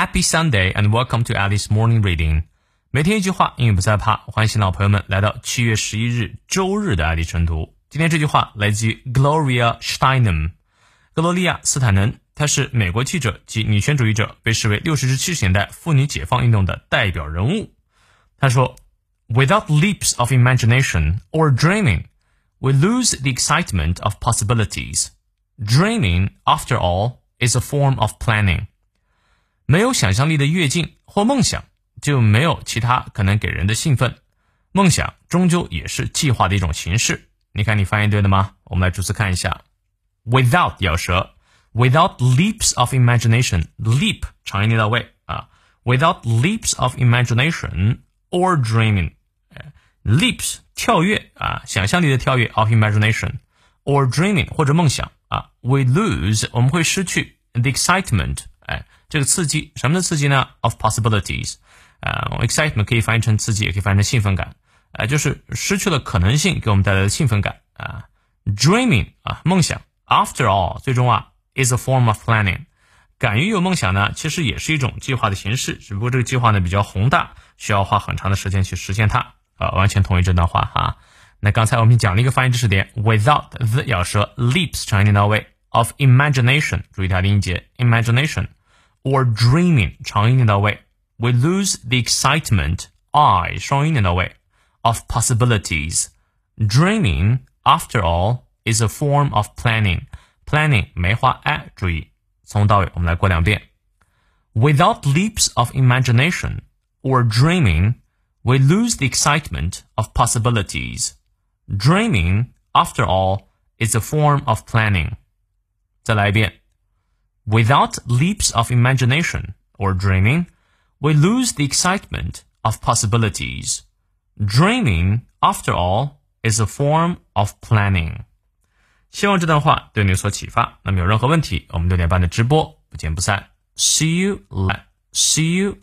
Happy Sunday and welcome to Alice Morning Reading。每天一句话，英语不再怕。欢迎新老朋友们来到七月十一日周日的爱丽晨读。今天这句话来自于 Gloria Steinem，格罗利亚斯坦能，她是美国记者及女权主义者，被视为六十至七十年代妇女解放运动的代表人物。她说：“Without leaps of imagination or dreaming, we lose the excitement of possibilities. Dreaming, after all, is a form of planning.” 没有想象力的跃进或梦想，就没有其他可能给人的兴奋。梦想终究也是计划的一种形式。你看，你翻译对了吗？我们来逐词看一下。Without 咬舌，Without leaps of imagination，leap 长音念到位啊。Without leaps of imagination or dreaming，leaps 跳跃啊，想象力的跳跃 of imagination or dreaming 或者梦想啊，we lose 我们会失去 the excitement。哎，这个刺激什么的刺激呢？Of possibilities，啊，excitement 可以翻译成刺激，也可以翻译成兴奋感，啊，就是失去了可能性给我们带来的兴奋感啊。Dreaming 啊，梦想，After all，最终啊，is a form of planning。敢于有梦想呢，其实也是一种计划的形式，只不过这个计划呢比较宏大，需要花很长的时间去实现它。啊，完全同意这段话哈。那刚才我们讲了一个发音知识点，without the 咬舌，leaps 长音念到位，of imagination，注意它的音节，imagination。or dreaming 长音念到位，we lose the excitement I 双音念到位 of possibilities. Dreaming, after all, is a form of planning. Planning 梅花 a 注意，从到尾我们来过两遍。Without leaps of imagination or dreaming, we lose the excitement of possibilities. Dreaming, after all, is a form of planning. 再来一遍。 Without leaps of imagination or dreaming, we lose the excitement of possibilities. Dreaming, after all, is a form of planning. 希望这段话对你有所启发。那么有任何问题，我们六点半的直播不见不散。See you, see you.